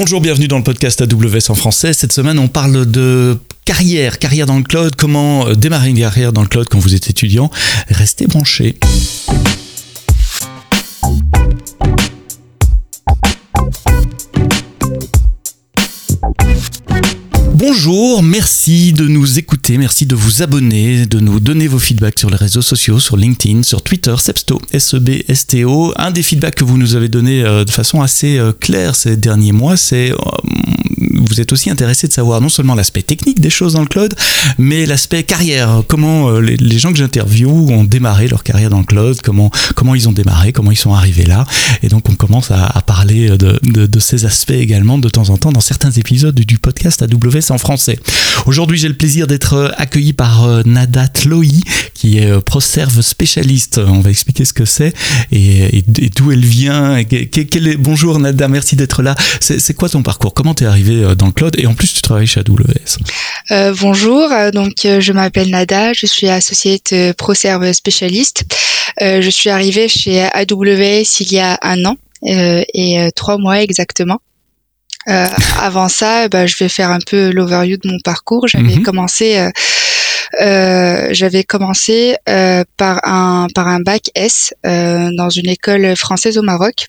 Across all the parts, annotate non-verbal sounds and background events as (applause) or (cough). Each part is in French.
Bonjour, bienvenue dans le podcast AWS en français. Cette semaine, on parle de carrière, carrière dans le cloud, comment démarrer une carrière dans le cloud quand vous êtes étudiant? Restez branchés. Bonjour, merci de nous écouter, merci de vous abonner, de nous donner vos feedbacks sur les réseaux sociaux, sur LinkedIn, sur Twitter, Sebsto, S-E-B-S-T-O. Un des feedbacks que vous nous avez donné euh, de façon assez euh, claire ces derniers mois, c'est euh, vous êtes aussi intéressé de savoir non seulement l'aspect technique des choses dans le cloud, mais l'aspect carrière. Comment les, gens que j'interviewe ont démarré leur carrière dans le cloud, comment, comment ils ont démarré, comment ils sont arrivés là. Et donc on commence à, parler de, de, ces aspects également de temps en temps dans certains épisodes du podcast AWS en français. Aujourd'hui, j'ai le plaisir d'être euh, accueilli par euh, Nada Tloï, qui est euh, ProServe spécialiste. On va expliquer ce que c'est et, d'où elle vient. est... Bonjour Nada, merci d'être là. C'est quoi ton parcours? Comment tu es arrivé dans le cloud? Et en plus, tu travailles chez AWS. bonjour, donc je m'appelle Nada, je suis associée ProServe spécialiste. je suis arrivée chez AWS il y a un an et trois mois exactement. Euh, avant ça, bah, je vais faire un peu l'overview de mon parcours. J'avais mhm. commencé, euh, euh, j'avais commencé euh, par un par un bac S euh, dans une école française au Maroc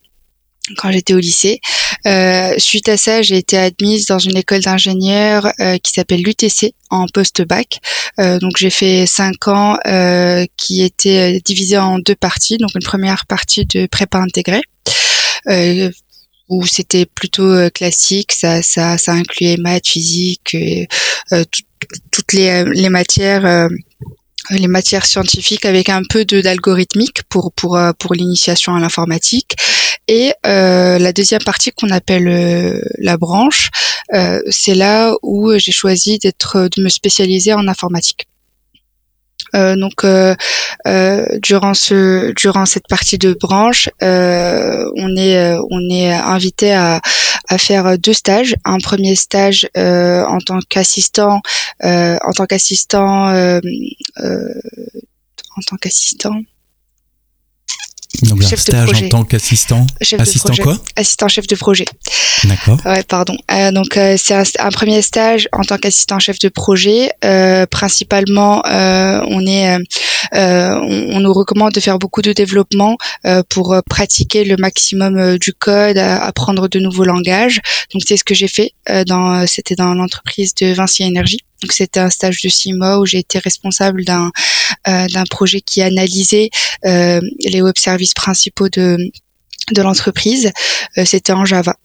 quand j'étais au lycée. suite à ça, j'ai été admise dans une école d'ingénieurs qui s'appelle l'UTC en post-bac. donc j'ai fait cinq ans qui étaient divisés en deux parties. Donc une première partie de prépa intégrée. Euh, où c'était plutôt euh, classique, ça, ça, ça incluait maths, physique, euh, toutes les, les matières les matières scientifiques avec un peu de d'algorithmique pour pour pour l'initiation à l'informatique. Et euh, la deuxième partie qu'on appelle la branche euh, c'est là où j'ai choisi d'être de me spécialiser en informatique. euh, donc euh, euh, durant ce durant cette partie de branche, on est on est invité à, à faire deux stages. Un premier stage en tant qu'assistant en tant qu'assistant en tant qu'assistant donc chef un stage en tant qu'assistant. Assistant quoi? Assistant chef de projet. D'accord. Ouais, pardon. Euh, donc euh, c'est un, premier stage en tant qu'assistant chef de projet. Euh, principalement, euh, on est, euh, on, on, nous recommande de faire beaucoup de développement pour pratiquer le maximum du code, apprendre de nouveaux langages. Donc c'est ce que j'ai fait. dans, c'était dans l'entreprise de Vinci Énergie. Donc c'était un stage de six mois où j'ai été responsable d'un euh, d'un projet qui analysait euh, les web services principaux de de l'entreprise, euh, c'était en Java.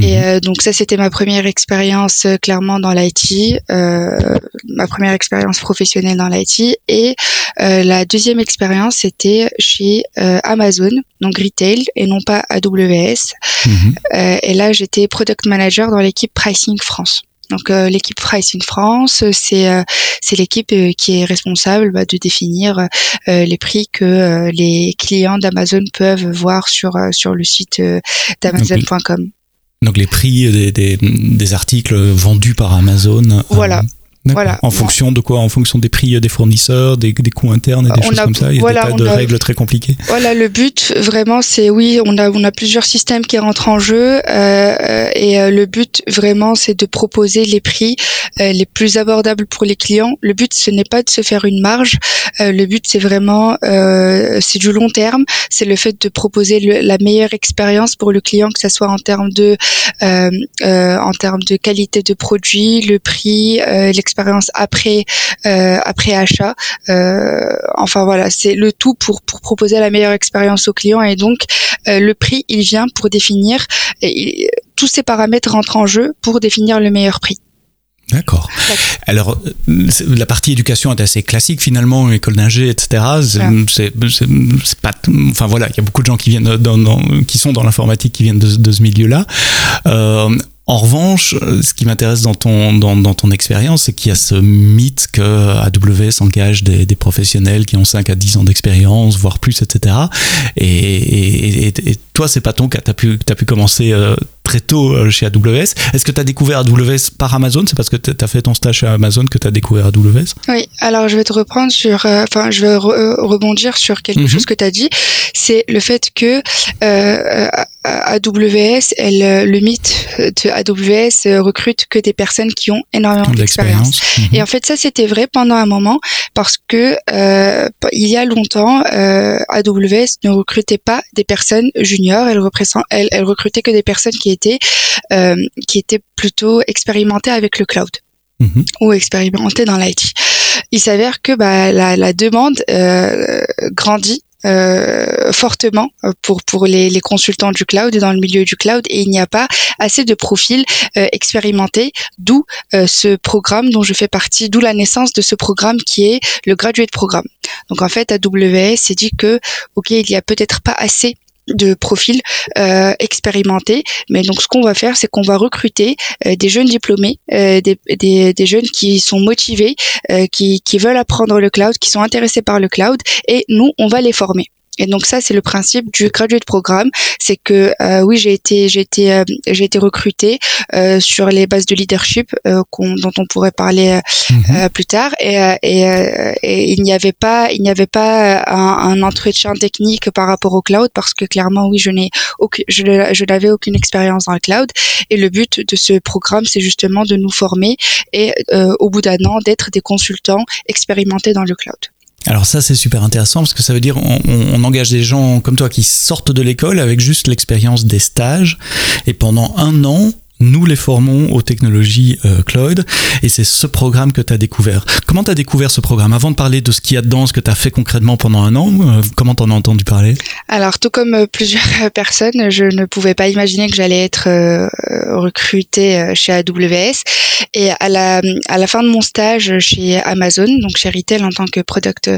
Et mhm. donc ça, c'était ma première expérience clairement dans l'IT, ma première expérience professionnelle dans l'IT. Et la deuxième expérience, c'était chez Amazon, donc retail, et non pas AWS. Mhm. et là, j'étais product manager dans l'équipe Pricing France. Donc euh, l'équipe Pricing France, c'est euh, c'est l'équipe euh, qui est responsable bah, de définir les prix que les clients d'Amazon peuvent voir sur sur le site d'amazon.com. Donc les prix des, des, des, articles vendus par Amazon. Voilà. Voilà. En fonction de quoi? En fonction des prix des fournisseurs, des, des coûts internes et des choses comme ça? Il y a des tas de règles très compliquées. Voilà, le but vraiment, c'est oui, on a on a plusieurs systèmes qui rentrent en jeu euh, et euh, le but vraiment, c'est de proposer les prix euh, les plus abordables pour les clients. Le but, ce n'est pas de se faire une marge. Euh, le but, c'est vraiment euh, c'est du long terme. C'est le fait de proposer la meilleure expérience pour le client, que ce soit en termes de en termes de qualité de produit, le prix, l'expérience après euh, après achat. Euh, enfin voilà, c'est le tout pour pour proposer la meilleure expérience au client et donc euh, le prix il vient pour définir et, tous ces paramètres rentrent en jeu pour définir le meilleur prix. D'accord. Alors, la partie éducation est assez classique finalement, école d'ingé, etc. C'est pas, enfin voilà, il y a beaucoup de gens qui viennent dans, qui sont dans l'informatique, qui viennent de, de ce milieu-là. Euh, en revanche, ce qui m'intéresse dans ton, dans, dans ton expérience, c'est qu'il y a ce mythe que AWS engage des, des, professionnels qui ont 5 à 10 ans d'expérience, voire plus, etc. Et, et, et, et toi, c'est pas ton cas. Pu, pu commencer euh, très tôt chez AWS. Est-ce que tu as découvert AWS par Amazon? C'est parce que tu as fait ton stage chez Amazon que tu as découvert AWS Oui, alors je vais te reprendre sur, enfin, je vais rebondir sur quelque mhm. chose que tu as dit. C'est le fait que AWS, elle, le mythe de AWS recrute que des personnes qui ont énormément d'expérience. Mhm. Et en fait, ça, c'était vrai pendant un moment parce que euh, il y a longtemps, euh, AWS ne recrutait pas des personnes juniors. Elle, elle, elle recrutait que des personnes qui étaient euh, qui étaient plutôt expérimentées avec le cloud mhm. ou expérimentées dans l'IT. Il s'avère que bah, la, la demande euh, grandit euh, fortement pour pour les, les, consultants du cloud et dans le milieu du cloud et il n'y a pas assez de profils euh, expérimentés d'où euh, ce programme dont je fais partie d'où la naissance de ce programme qui est le graduate programme donc en fait AWS s'est dit que ok il y a peut-être pas assez de profils euh, expérimentés. Mais donc, ce qu'on va faire, c'est qu'on va recruter euh, des jeunes diplômés, euh, des, des, des, jeunes qui sont motivés, euh, qui, qui veulent apprendre le cloud, qui sont intéressés par le cloud, et nous, on va les former. Et donc ça, c'est le principe du graduate programme, c'est que euh, oui, j'ai été, j'ai été, euh, j'ai été recrutée euh, sur les bases de leadership dont on pourrait parler mhm. plus tard, et, et, et il n'y avait pas, il n'y avait pas un, un, entretien technique par rapport au cloud parce que clairement, oui, je n'ai aucune, je, je n'avais aucune expérience dans le cloud, et le but de ce programme, c'est justement de nous former et au bout d'un an d'être des consultants expérimentés dans le cloud. Alors ça c'est super intéressant parce que ça veut dire on, engage des gens comme toi qui sortent de l'école avec juste l'expérience des stages et pendant un an nous les formons aux technologies euh, cloud et c'est ce programme que tu as découvert. Comment tu as découvert ce programme? Avant de parler de ce qu'il y a dedans, ce que tu as fait concrètement pendant un an, euh, comment t'en as entendu parler? Alors tout comme euh, plusieurs personnes, je ne pouvais pas imaginer que j'allais être recrutée chez AWS et à la, à la fin de mon stage chez Amazon, donc chez Retail en tant que product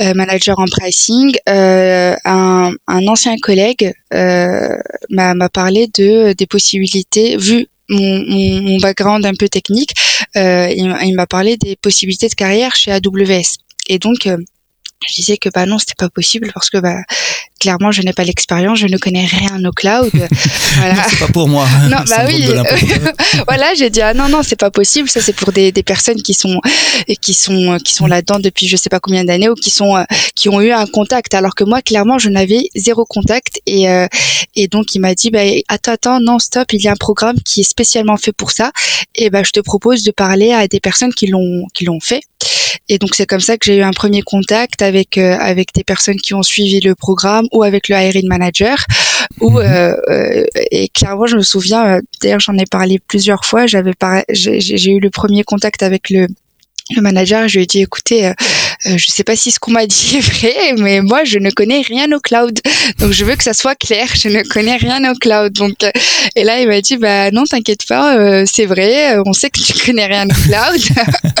manager en pricing, un, un ancien collègue m'a parlé de des possibilités vu mon, mon, background un peu technique, euh, il, m'a parlé des possibilités de carrière chez AWS. Et donc, euh, je disais que bah non, c'était pas possible parce que bah clairement, je n'ai pas l'expérience, je ne connais rien au cloud. (laughs) voilà. c'est pas pour moi. Non, bah oui. (laughs) voilà, j'ai dit ah non non, c'est pas possible. Ça c'est pour des, des personnes qui sont qui sont qui sont là-dedans depuis je sais pas combien d'années ou qui sont qui ont eu un contact. Alors que moi, clairement, je n'avais zéro contact et euh, et donc il m'a dit bah attends attends non stop, il y a un programme qui est spécialement fait pour ça et bah je te propose de parler à des personnes qui l'ont qui l'ont fait. Et donc c'est comme ça que j'ai eu un premier contact avec euh, avec des personnes qui ont suivi le programme ou avec le hiring manager. Ou mhm. euh, euh, et clairement je me souviens, d'ailleurs j'en ai parlé plusieurs fois. J'avais j'ai eu le premier contact avec le le manager, je lui ai dit, écoutez, euh, euh, je sais pas si ce qu'on m'a (laughs) dit est vrai, mais moi, je ne connais rien au cloud. Donc, je veux que ça soit clair. Je ne connais rien au cloud. Donc, euh, et là, il m'a dit, bah non, t'inquiète pas, euh, c'est vrai. On sait que tu connais rien au cloud. (laughs)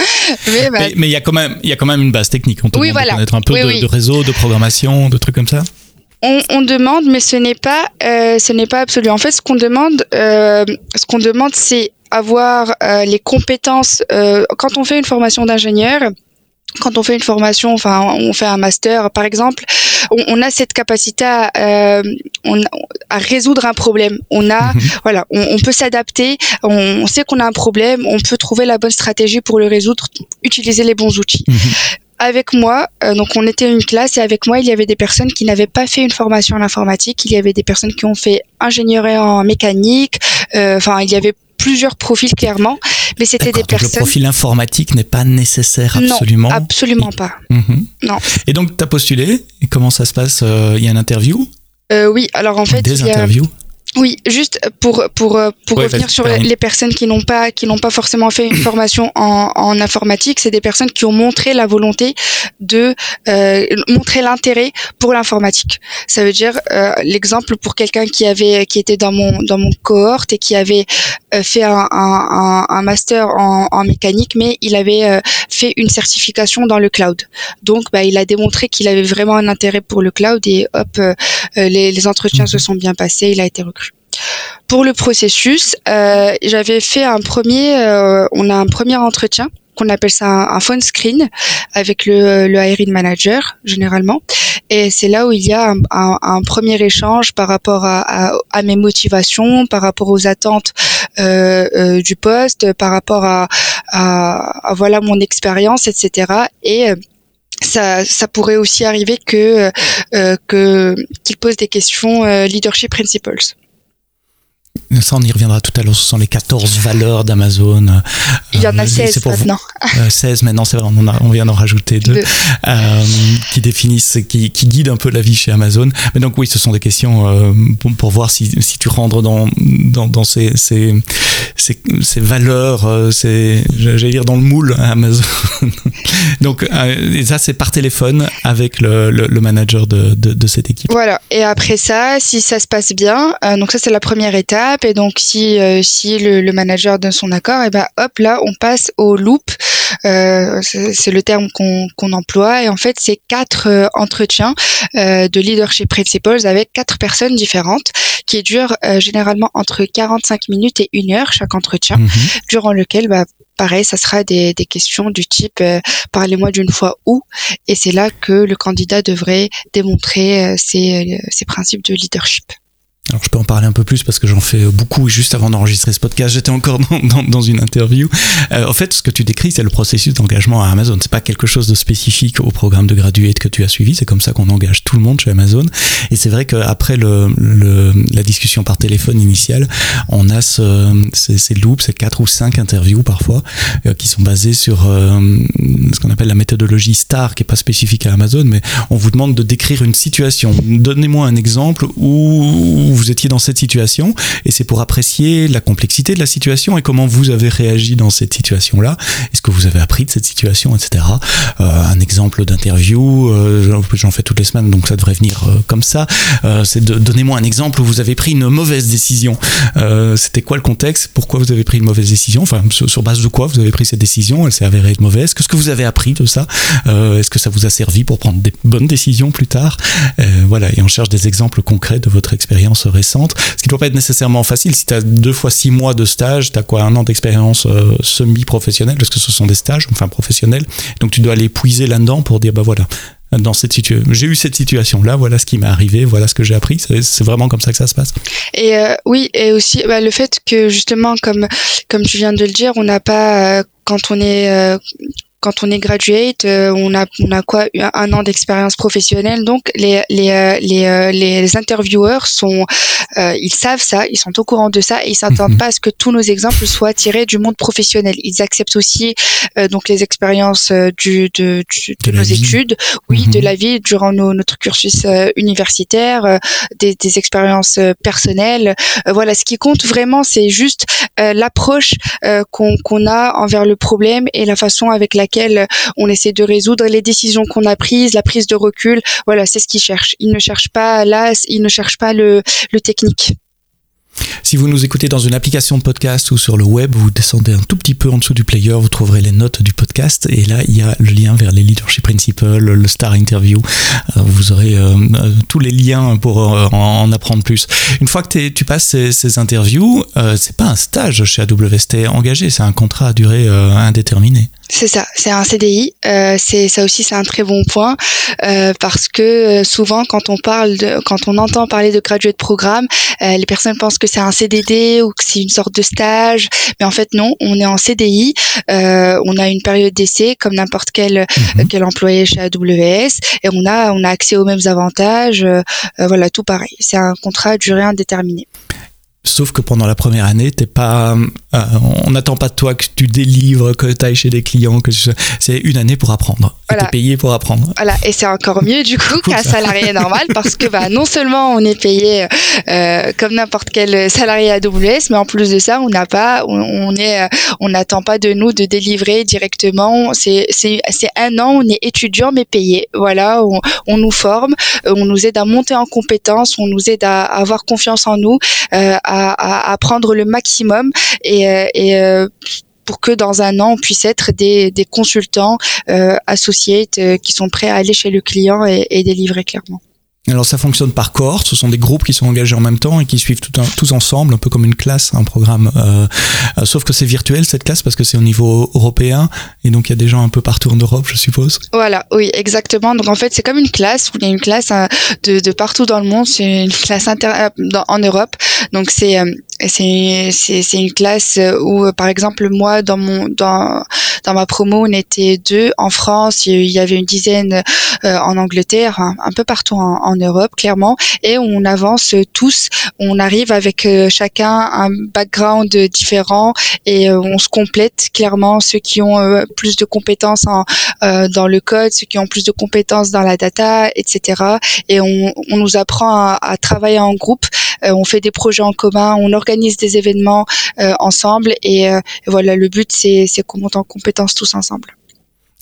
Bah, mais il y a quand même, il y a quand même une base technique. On te oui, voilà. connaître un peu de, de, réseau, de programmation, de trucs comme ça? On, on, demande, mais ce n'est pas, euh, ce n'est pas absolu. En fait, ce qu'on demande, euh, ce qu'on demande, c'est avoir euh, les compétences. Quand on fait une formation d'ingénieur, quand on fait une formation, enfin, on fait un master, par exemple, on, on a cette capacité à, euh, on, à, résoudre un problème. On a, mhm. voilà, on, on peut s'adapter. On, sait qu'on a un problème. On peut trouver la bonne stratégie pour le résoudre, utiliser les bons outils. Avec moi, euh, donc on était une classe et avec moi il y avait des personnes qui n'avaient pas fait une formation en informatique, il y avait des personnes qui ont fait ingénierie en mécanique, euh, enfin il y avait plusieurs profils clairement, mais c'était des personnes. Le profil informatique n'est pas nécessaire absolument. Non, absolument pas. Mhm. Non. Et donc tu as postulé et comment ça se passe? Euh, Il y a une interview? Oui, alors en fait des interviews. Oui, juste pour pour euh, pour revenir sur les personnes qui n'ont pas qui n'ont pas forcément fait une formation en, en informatique, c'est des personnes qui ont montré la volonté de euh, montrer l'intérêt pour l'informatique. Ça veut dire euh, l'exemple pour quelqu'un qui avait qui était dans mon dans mon cohorte et qui avait euh, fait un, un, un master en, en, mécanique, mais il avait euh, fait une certification dans le cloud. Donc, bah, il a démontré qu'il avait vraiment un intérêt pour le cloud et hop, les, les entretiens se mhm. sont bien passés, il a été recruté. Pour le processus, euh, j'avais fait un premier, euh, on a un premier entretien qu'on appelle ça un, phone screen avec le, le hiring manager généralement. Et c'est là où il y a un, un, premier échange par rapport à, à, mes motivations, par rapport aux attentes euh, euh, du poste, par rapport à, à, à voilà mon expérience, etc. Et euh, ça, ça pourrait aussi arriver que euh, que qu'il pose des questions euh, leadership principles. Ça, on y reviendra tout à l'heure. Ce sont les 14 valeurs d'Amazon. Il y en a 16 euh, maintenant. 16 maintenant, c'est vrai, on, on vient d'en rajouter deux, euh, qui définissent, qui, qui, guident un peu la vie chez Amazon. Mais donc oui, ce sont des questions euh, pour, pour, voir si, si, tu rentres dans, dans, dans ces, ces, ces, ces, valeurs, euh, j'allais dire dans le moule à Amazon. (laughs) donc euh, et ça, c'est par téléphone avec le, le, le manager de, de, de, cette équipe. Voilà. Et après ça, si ça se passe bien, donc ça, c'est la première étape et donc si euh, si le, manager donne son accord, et ben hop là on passe au loop. Euh, c'est le terme qu'on emploie et en fait c'est quatre euh, entretiens de leadership principles avec quatre personnes différentes qui durent généralement entre 45 minutes et une heure chaque entretien, mhm. durant lequel bah, pareil, ça sera des, des questions du type parlez-moi d'une fois où, et c'est là que le candidat devrait démontrer ses, ses principes de leadership. Alors je peux en parler un peu plus parce que j'en fais beaucoup juste avant d'enregistrer ce podcast. J'étais encore (laughs) dans, une interview. Euh, en fait, ce que tu décris, c'est le processus d'engagement à Amazon. C'est pas quelque chose de spécifique au programme de graduate que tu as suivi. C'est comme ça qu'on engage tout le monde chez Amazon. Et c'est vrai qu'après le, la discussion par téléphone initiale, on a ce, ces, ces loops, ces quatre ou cinq interviews parfois, euh, qui sont basées sur euh, ce qu'on appelle la méthodologie STAR, qui est pas spécifique à Amazon, mais on vous demande de décrire une situation. Donnez-moi un exemple où étiez dans cette situation et c'est pour apprécier la complexité de la situation et comment vous avez réagi dans cette situation-là. Est-ce que vous avez appris de cette situation, etc. Euh, un exemple d'interview, euh, j'en fais toutes les semaines, donc ça devrait venir euh, comme ça. C'est de donnez-moi un exemple où vous avez pris une mauvaise décision. C'était quoi le contexte? Pourquoi vous avez pris une mauvaise décision? Enfin, sur, sur, base de quoi vous avez pris cette décision? Elle s'est avérée être mauvaise. Qu'est-ce que vous avez appris de ça? Est-ce que ça vous a servi pour prendre des bonnes décisions plus tard? Voilà, et on cherche des exemples concrets de votre expérience ce qui ne doit pas être nécessairement facile. Si tu as deux fois six mois de stage, tu as quoi, un an d'expérience euh, semi-professionnelle, parce que ce sont des stages, enfin professionnels, donc tu dois aller puiser là-dedans pour dire, bah voilà, dans cette situation. J'ai eu cette situation là, voilà ce qui m'est arrivé, voilà ce que j'ai appris. C'est vraiment comme ça que ça se passe. Et euh, oui, et aussi bah, le fait que justement, comme comme tu viens de le dire, on n'a pas euh, quand on est quand on est graduate, euh, on a on a quoi un an d'expérience professionnelle. Donc les les euh, les, euh, les intervieweurs sont ils savent ça, ils sont au courant de ça et ils s'attendent mhm. pas à ce que tous nos exemples soient tirés du monde professionnel. Ils acceptent aussi donc les expériences du de, de, nos études, oui, de mhm. la vie durant nos, notre cursus universitaire, des, des expériences personnelles. voilà, ce qui compte vraiment, c'est juste l'approche qu'on qu'on a envers le problème et la façon avec laquelle on essaie de résoudre les décisions qu'on a prises, la prise de recul. Voilà, c'est ce qu'ils cherchent. Ils ne cherchent pas là, ils ne cherchent pas le, technique. Si vous nous écoutez dans une application de podcast ou sur le web, vous descendez un tout petit peu en dessous du player, vous trouverez les notes du podcast et là il y a le lien vers les leadership principles, le star interview. Euh, vous aurez euh, euh, tous les liens pour en apprendre plus. Une fois que tu passes ces, interviews, c'est pas un stage chez AWS, engagé, c'est un contrat à durée indéterminée. C'est ça, c'est un CDI. Euh, c'est ça aussi, c'est un très bon point euh, parce que souvent, quand on parle, de, quand on entend parler de graduate programme, euh, les personnes pensent que c'est un CDD ou que c'est une sorte de stage, mais en fait non, on est en CDI. Euh, on a une période d'essai comme n'importe quel mhm. quel employé chez AWS et on a on a accès aux mêmes avantages. Euh, voilà, tout pareil. C'est un contrat à durée indéterminée. Sauf que pendant la première année, t'es pas, euh, on n'attend pas de toi que tu délivres, que tu ailles chez des clients, que c'est une année pour apprendre. Voilà. payé pour apprendre. Voilà, et c'est encore mieux du coup qu'un salarié normal parce que bah, non seulement on est payé euh, comme n'importe quel salarié AWS, mais en plus de ça, on n'a pas, on, est, euh, on n'attend pas de nous de délivrer directement. C'est c'est un an, on est étudiant mais payé. Voilà, on, on nous forme, on nous aide à monter en compétences, on nous aide à, avoir confiance en nous, euh, à, à, prendre le maximum et, euh, euh, pour que dans un an on puisse être des, consultants euh, associés qui sont prêts à aller chez le client et délivrer clairement. Alors ça fonctionne par cohorte, ce sont des groupes qui sont engagés en même temps et qui suivent tout un, tous ensemble, un peu comme une classe, un programme. Euh, euh, sauf que c'est virtuel cette classe parce que c'est au niveau européen et donc il y a des gens un peu partout en Europe, je suppose. Voilà, oui, exactement. Donc en fait c'est comme une classe, il y a une classe euh, de, de, partout dans le monde, c'est une classe inter en Europe. Donc c'est c'est c'est une classe où par exemple moi dans mon dans dans ma promo on était deux en France, il y avait une dizaine en Angleterre, un, peu partout en, en en Europe, clairement, et on avance tous. On arrive avec euh, chacun un background différent et euh, on se complète clairement. Ceux qui ont euh, plus de compétences en, dans le code, ceux qui ont plus de compétences dans la data, etc. Et on, on nous apprend à, travailler en groupe. on fait des projets en commun, on organise des événements ensemble et voilà, le but c'est qu'on monte en compétences tous ensemble.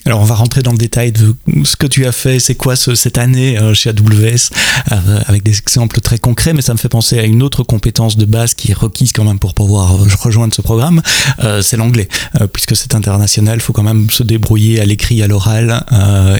Alors on va rentrer dans le détail de ce que tu as fait, c'est quoi ce, cette année euh, chez AWS, euh, avec des exemples très concrets, mais ça me fait penser à une autre compétence de base qui est requise quand même pour pouvoir rejoindre ce programme, euh, c'est l'anglais. puisque c'est international, il faut quand même se débrouiller à l'écrit, à l'oral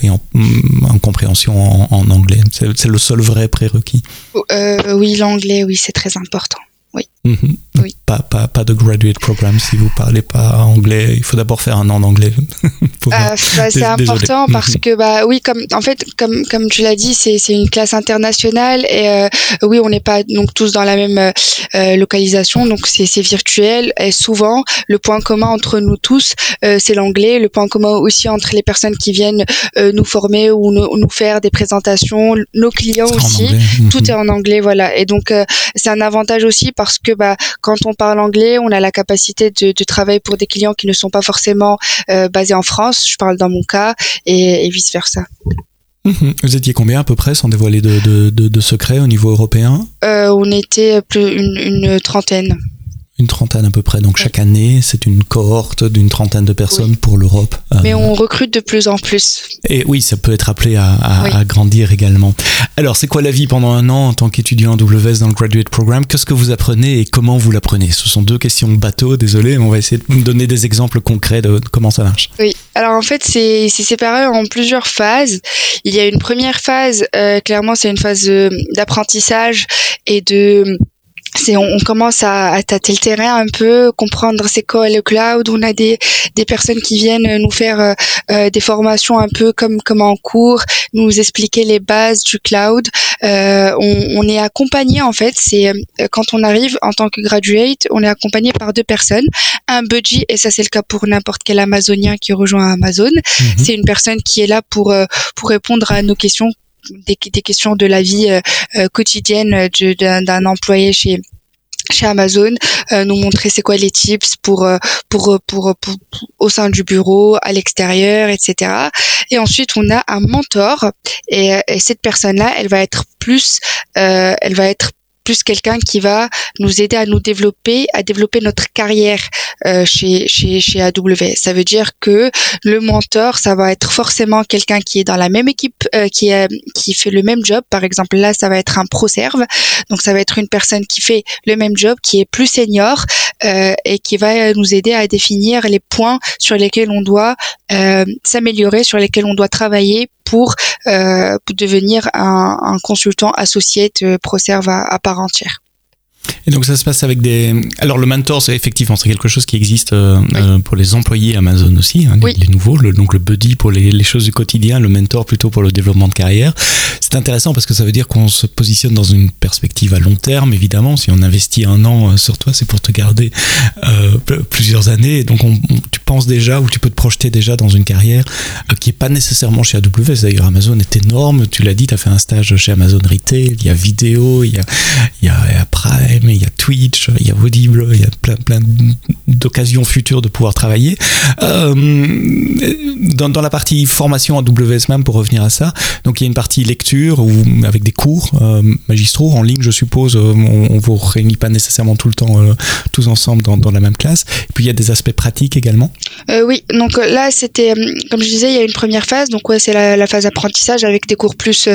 et en, mm, en compréhension en, en anglais. C'est le seul vrai prérequis. oui, l'anglais, oui, c'est très important. Oui. Mhm. oui. Pas, pas, pas, de graduate programme si vous parlez pas anglais. Il faut d'abord faire un an d'anglais. (laughs) Bah, c'est important parce mhm. que bah oui, comme en fait comme comme tu l'as dit, c'est c'est une classe internationale et euh, oui, on n'est pas donc tous dans la même euh, euh, localisation, donc c'est virtuel et souvent le point commun entre nous tous c'est l'anglais. Le point commun aussi entre les personnes qui viennent nous former ou nous, nous, faire des présentations, nos clients aussi, tout mhm. est en anglais, voilà. Et donc c'est un avantage aussi parce que bah, quand on parle anglais, on a la capacité de, de travailler pour des clients qui ne sont pas forcément euh, basés en France. Je parle dans mon cas et, et vice versa. Mhm. Vous étiez combien à peu près, sans dévoiler de, de, de, de secrets au niveau européen? Euh, On était plus une, une trentaine. Une trentaine à peu près. Donc chaque année, c'est une cohorte d'une trentaine de personnes pour l'Europe. Mais on recrute de plus en plus. Et oui, ça peut être appelé à, à, grandir également. Alors, c'est quoi la vie pendant un an en tant qu'étudiant WS dans le Graduate Programme? Qu'est-ce que vous apprenez et comment vous l'apprenez? Ce sont deux questions bateau, désolé, mais on va essayer de donner des exemples concrets de, comment ça marche. Oui, alors en fait, c'est séparé en plusieurs phases. Il y a une première phase, euh, clairement, c'est une phase euh, d'apprentissage et de c'est on, commence à, à, tâter le terrain un peu, comprendre c'est quoi le cloud. On a des, des personnes qui viennent nous faire euh, euh, des formations un peu comme comme en cours, nous expliquer les bases du cloud. Euh, on, on, est accompagné en fait. C'est euh, quand on arrive en tant que graduate, on est accompagné par deux personnes, un budgie et ça c'est le cas pour n'importe quel Amazonien qui rejoint Amazon. Mhm. C'est une personne qui est là pour pour répondre à nos questions des, des, questions de la vie euh, euh, quotidienne d'un employé chez chez Amazon, euh, nous montrer c'est quoi les tips pour, pour, pour, pour, au sein du bureau, à l'extérieur, etc. Et ensuite on a un mentor et, et cette personne-là, elle va être plus, euh, elle va être plus quelqu'un qui va nous aider à nous développer, à développer notre carrière euh, chez, chez, chez AWS. Ça veut dire que le mentor, ça va être forcément quelqu'un qui est dans la même équipe, euh, qui, est, qui fait le même job. Par exemple, là, ça va être un pro-serve. Donc, ça va être une personne qui fait le même job, qui est plus senior euh, et qui va nous aider à définir les points sur lesquels on doit euh, s'améliorer, sur lesquels on doit travailler pour, euh, pour devenir un, consultant associé de ProServe à, à part entière. Et donc ça se passe avec des. Alors le mentor, c'est effectivement c'est quelque chose qui existe euh, euh pour les employés Amazon aussi, hein, les, nouveaux. Le, donc le buddy pour les, les, choses du quotidien, le mentor plutôt pour le développement de carrière. C'est intéressant parce que ça veut dire qu'on se positionne dans une perspective à long terme. Évidemment, si on investit un an euh, sur toi, c'est pour te garder euh, plusieurs années. donc on, tu penses déjà ou tu peux te projeter déjà dans une carrière qui est pas nécessairement chez AWS. D'ailleurs, Amazon est énorme. Tu l'as dit, tu as fait un stage chez Amazon Retail. Il y a vidéo, il y a, il y a, il y a Prime il y a Twitch, il y a Audible, il y a plein, plein d'occasions futures de pouvoir travailler. Euh, dans, dans, la partie formation AWS même, pour revenir à ça, donc il y a une partie lecture avec des cours euh, magistraux en ligne, je suppose. Euh, on, ne vous réunit pas nécessairement tout le temps tous ensemble dans, dans, la même classe. Et puis il y a des aspects pratiques également. Oui, donc là c'était, comme je disais, il y a une première phase. Donc ouais, c'est la, phase apprentissage avec des cours plus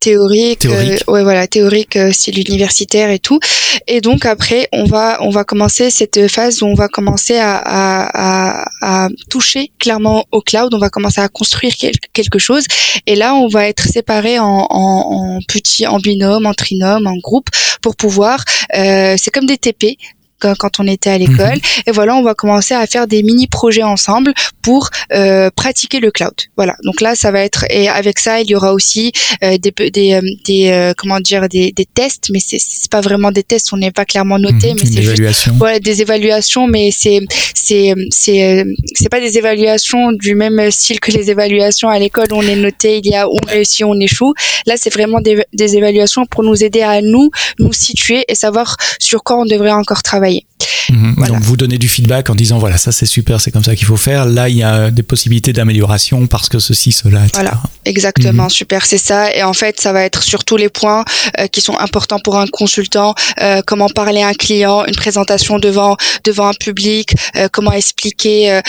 théorique, théorique. ouais voilà théorique style universitaire et tout. Et donc après on va on va commencer cette phase où on va commencer à, à, à, toucher clairement au cloud. On va commencer à construire quelque chose. Et là on va être séparé en, en, en petits en binôme en trinôme en groupe pour pouvoir euh, c'est comme des TP quand on était à l'école. Mhm. Et voilà, on va commencer à faire des mini projets ensemble pour euh, pratiquer le cloud. Voilà. Donc là, ça va être et avec ça, il y aura aussi euh, des des, euh, des euh, comment dire des, des tests, mais c'est pas vraiment des tests, on n'est pas clairement noté, mhm. mais c'est juste voilà des évaluations, mais c'est c'est c'est c'est pas des évaluations du même style que les évaluations à l'école on est noté, il y a on réussit, on échoue. Là, c'est vraiment des, des évaluations pour nous aider à nous nous situer et savoir sur quoi on devrait encore travailler. свои. Mhm. Donc vous donnez du feedback en disant voilà ça c'est super, c'est comme ça qu'il faut faire. Là il y a des possibilités d'amélioration parce que ceci, cela, etc. Voilà, exactement, mhm. super, c'est ça. Et en fait ça va être sur tous les points euh, qui sont importants pour un consultant, euh, comment parler à un client, une présentation devant devant un public, euh, comment expliquer,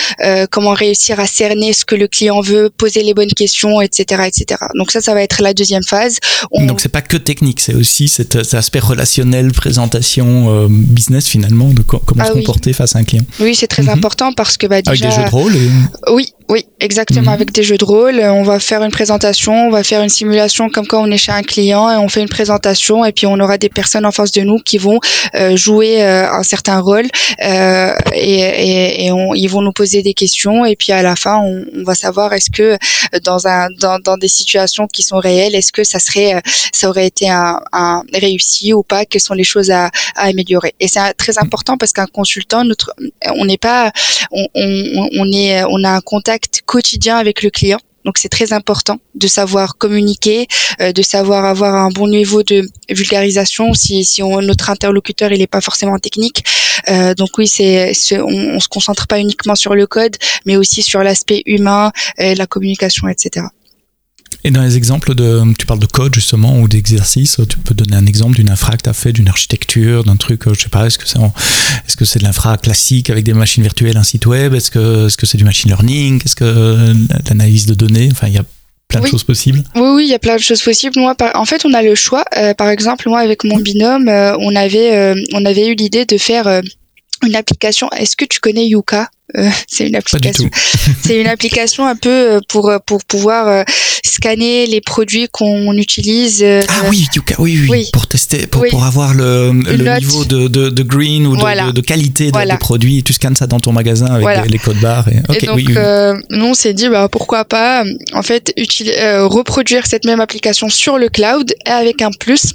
comment réussir à cerner ce que le client veut, poser les bonnes questions, etc., etc. Donc ça ça va être la deuxième phase. On... Donc c'est pas que technique, c'est aussi cet, cet aspect relationnel, présentation, business finalement de comment ah se comporter face à un client. Oui, c'est très mhm. important parce que bah, déjà. Avec des jeux de rôle. Oui, oui, exactement. Mhm. Avec des jeux de rôle, on va faire une présentation, on va faire une simulation comme quand on est chez un client et on fait une présentation et puis on aura des personnes en face de nous qui vont euh, jouer euh, un certain rôle euh, et, et, et on, ils vont nous poser des questions et puis à la fin on, on va savoir est-ce que dans un dans, dans, des situations qui sont réelles, est-ce que ça serait ça aurait été un, un réussi ou pas Quelles sont les choses à, à améliorer Et c'est très important parce qu'un consultant, notre, on n'est pas, on, on, on est, on a un contact quotidien avec le client. Donc c'est très important de savoir communiquer, euh, de savoir avoir un bon niveau de vulgarisation si, si on, notre interlocuteur il n'est pas forcément technique. Euh, donc oui, c'est, on, on se concentre pas uniquement sur le code, mais aussi sur l'aspect humain, euh, la communication, etc. Et dans les exemples de, tu parles de code justement ou d'exercice, tu peux donner un exemple d'une infra que tu as fait, d'une architecture, d'un truc, je sais pas, est-ce que c'est est-ce que c'est de l'infra classique avec des machines virtuelles, un site web, est-ce que est-ce que c'est du machine learning, est-ce que l'analyse de données, enfin il y a plein de choses possibles. Oui, oui, il y a plein de choses possibles. Moi, en fait, on a le choix. Euh, par exemple, moi, avec mon binôme, euh, on avait, euh, on avait eu l'idée de faire une application. Est-ce que tu connais Yuka? Euh, (laughs) c'est une application. (laughs) c'est une application un peu euh, pour euh, pour pouvoir scanner les produits qu'on utilise. ah oui, Yuka, oui, oui, pour tester, pour, pour avoir le, le niveau de, de, de, green ou de, de, qualité des produits. Tu scannes ça dans ton magasin avec les, codes barres. Et, et donc, nous on s'est dit bah pourquoi pas en fait reproduire cette même application sur le cloud et avec un plus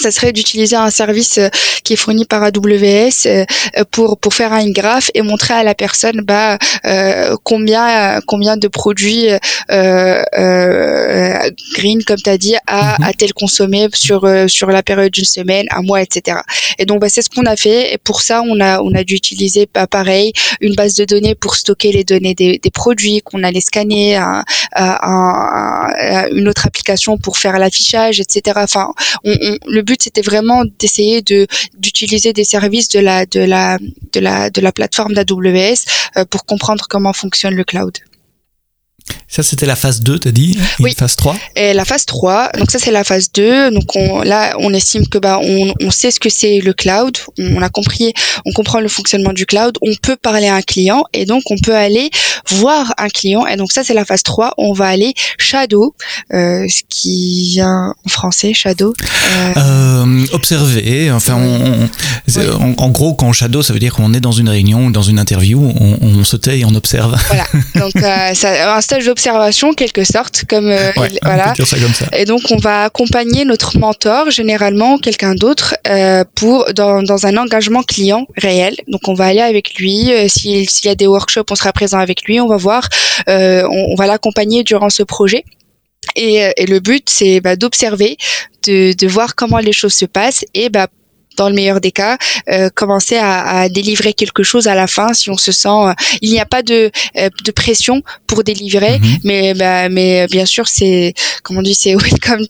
ça serait d'utiliser un service euh, qui est fourni par AWS euh, pour pour faire un graphe et montrer à la personne bah euh, combien combien de produits euh, euh, green comme tu as dit a, mhm. a-t-elle consommé sur sur la période d'une semaine un mois etc et donc bah, c'est ce qu'on a fait. Et pour ça on a on a dû utiliser bah, pareil une base de données pour stocker les données des, des produits qu'on allait scanner un, un, une autre application pour faire l'affichage etc enfin on, on, le but c'était vraiment d'essayer de d'utiliser des services de la de la de la de la plateforme d'AWS euh, pour comprendre comment fonctionne le cloud. Ça, c'était la phase 2, t'as dit Oui. Phase 3 Et la phase 3, donc ça, c'est la phase 2. Donc on, là, on estime que bah, on, on sait ce que c'est le cloud. On a compris, on comprend le fonctionnement du cloud. On peut parler à un client et donc on peut aller voir un client. Et donc ça, c'est la phase 3. On va aller shadow, euh, ce qui vient en français, shadow. Euh... Euh, observer. Enfin, on, en, gros, quand on shadow, ça veut dire qu'on est dans une réunion ou dans une interview, on, se tait et on observe. Voilà. (laughs) Donc, ça, un d'observation, quelque sorte, comme euh, voilà. Et donc, on va accompagner notre mentor, généralement quelqu'un d'autre, euh, pour dans, dans un engagement client réel. Donc, on va aller avec lui. Euh, s'il y a des workshops, on sera présent avec lui. On va voir. Euh, on, on va l'accompagner durant ce projet. Et, et, le but, c'est bah, d'observer, de, de, voir comment les choses se passent et bah, dans le meilleur des cas, euh, commencer à, à, délivrer quelque chose à la fin si on se sent. Euh, il n'y a pas de, euh, de pression pour délivrer, mhm. mais bah, mais bien sûr c'est comme on dit c'est (laughs) welcome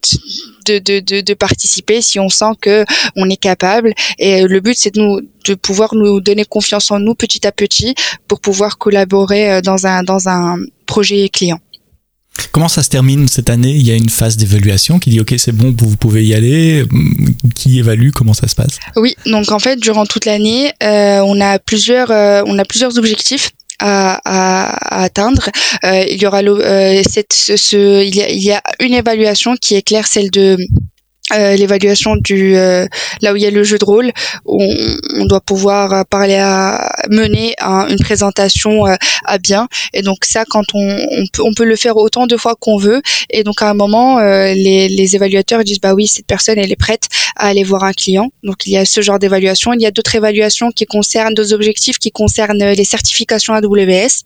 de, de, de, de, participer si on sent que on est capable. Et le but c'est de nous de pouvoir nous donner confiance en nous petit à petit pour pouvoir collaborer dans un dans un projet client. Comment ça se termine cette année? Il y a une phase d'évaluation qui dit ok c'est bon vous pouvez y aller. Qui évalue? Comment ça se passe? Oui donc en fait durant toute l'année euh, on a plusieurs euh, on a plusieurs objectifs. À, atteindre. Euh, il y aura cette, ce, il y, a, il y a une évaluation qui est claire, celle de euh, l'évaluation du euh, là où il y a le jeu de rôle on, on doit pouvoir parler à mener une présentation euh, à bien. Et donc ça quand on, on, peut, on peut le faire autant de fois qu'on veut. Et donc à un moment les, les évaluateurs disent bah oui cette personne elle est prête à aller voir un client. Donc il y a ce genre d'évaluation. Il y a d'autres évaluations qui concernent d'autres objectifs qui concernent les certifications AWS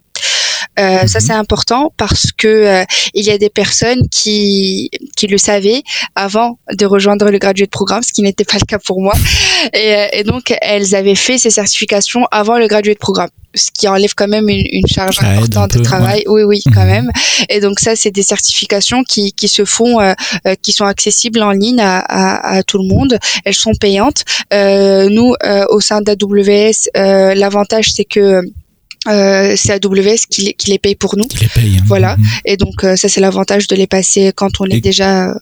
euh, ça mhm. c'est important parce que euh, il y a des personnes qui qui le savaient avant de rejoindre le graduate programme, ce qui n'était pas le cas pour moi. Et, euh, et, donc elles avaient fait ces certifications avant le graduate programme ce qui enlève quand même une, une charge importante de travail. Oui, oui, quand mhm. même. Et donc ça, c'est des certifications qui, qui se font, euh, qui sont accessibles en ligne à, à, à, tout le monde. Elles sont payantes. Euh, nous, au sein d'AWS, l'avantage c'est que euh, c'est AWS qui, qui, les paye pour nous. Qui les paye. Hein. Voilà. Mhm. Et donc euh, ça c'est l'avantage de les passer quand on est déjà. Euh,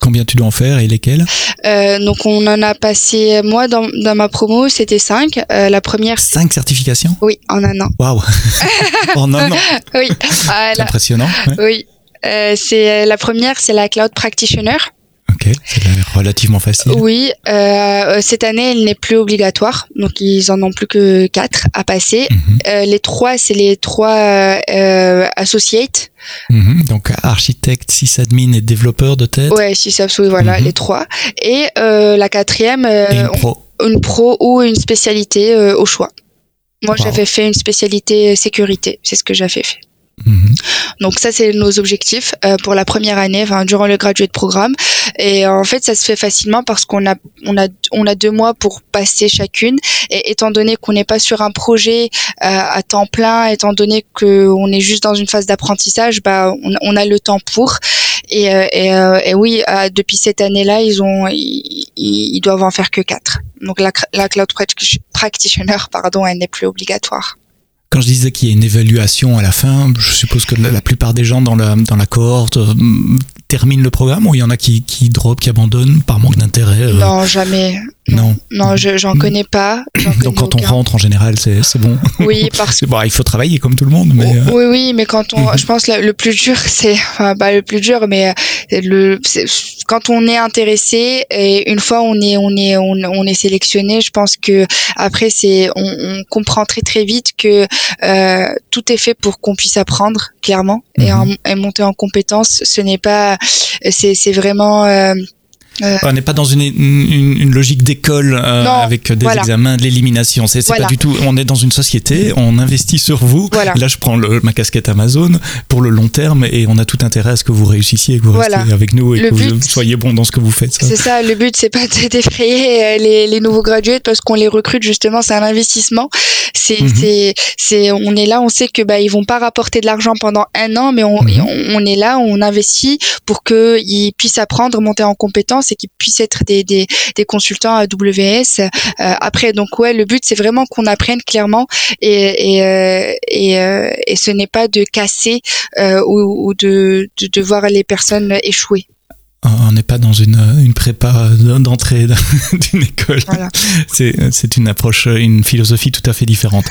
Combien tu dois en faire et lesquels? Euh, Donc on en a passé moi dans, dans ma promo c'était 5 euh, La première. 5 certifications? Oui en un an. Waouh (laughs) En un an. oui. c'est impressionnant. Oui. c'est la première c'est la cloud practitioner. Ok, c'est relativement facile. Oui, euh, cette année, elle n'est plus obligatoire, donc ils en ont plus que quatre à passer. Mhm. euh, les trois, c'est les trois euh, associates. Mhm. donc architecte, sysadmin et développeur de tête. Ouais, sysadmin, voilà, mhm. les trois. Et euh, la quatrième, euh, une pro. une pro ou une spécialité euh, au choix. Moi, j'avais fait une spécialité sécurité, c'est ce que j'avais fait. Mhm. Donc ça c'est nos objectifs euh, pour la première année, enfin durant le graduate programme. Et en fait ça se fait facilement parce qu'on a on a on a deux mois pour passer chacune. Et étant donné qu'on n'est pas sur un projet euh, à temps plein, étant donné qu'on est juste dans une phase d'apprentissage, bah on, on, a le temps pour. Et, euh, et, et oui, depuis cette année-là, ils ont ils, ils, doivent en faire que quatre. Donc la, la cloud practitioner, pardon, elle n'est plus obligatoire. Quand je disais qu'il y a une évaluation à la fin, je suppose que la, plupart des gens dans la, dans la cohorte euh, terminent le programme ou il y en a qui, qui drop, qui abandonnent par manque d'intérêt euh Non, jamais. Non, non, j'en connais pas. Donc quand on rentre en général, c'est bon. Oui, (laughs) parce que bon, il faut travailler comme tout le monde. Mais... Euh, oui, oui, mais quand on, je pense le plus dur, (laughs) c'est enfin, pas le plus dur, mais le quand on est intéressé et une fois on est on est on, est sélectionné, je pense que après c'est on, on, comprend très très vite que euh, tout est fait pour qu'on puisse apprendre clairement et, mhm. et monter en compétence. Ce n'est pas c'est c'est vraiment euh, euh, on n'est pas dans une, une, une logique d'école euh, avec des examens, de l'élimination. C'est pas du tout. On est dans une société, on investit sur vous. Là, je prends le, ma casquette Amazon pour le long terme et on a tout intérêt à ce que vous réussissiez, que vous restiez avec nous et que vous soyez bon dans ce que vous faites. C'est ça. Le but, c'est pas d'effrayer euh, les, les nouveaux graduates parce qu'on les recrute justement. C'est un investissement. C'est, mhm. c'est, c'est, on est là, on sait que bah ils vont pas rapporter de l'argent pendant un an, mais on, mhm. on, est là, on investit pour que ils puissent apprendre, monter en compétences qu'ils puissent être des, des, des consultants AWS. Euh, après, donc ouais, le but c'est vraiment qu'on apprenne clairement et et, euh, et, euh, et, ce n'est pas de casser ou, de, de voir les personnes échouer on n'est pas dans une, une prépa d'entrée (laughs) d'une école. Voilà. C'est une approche, une philosophie tout à fait différente.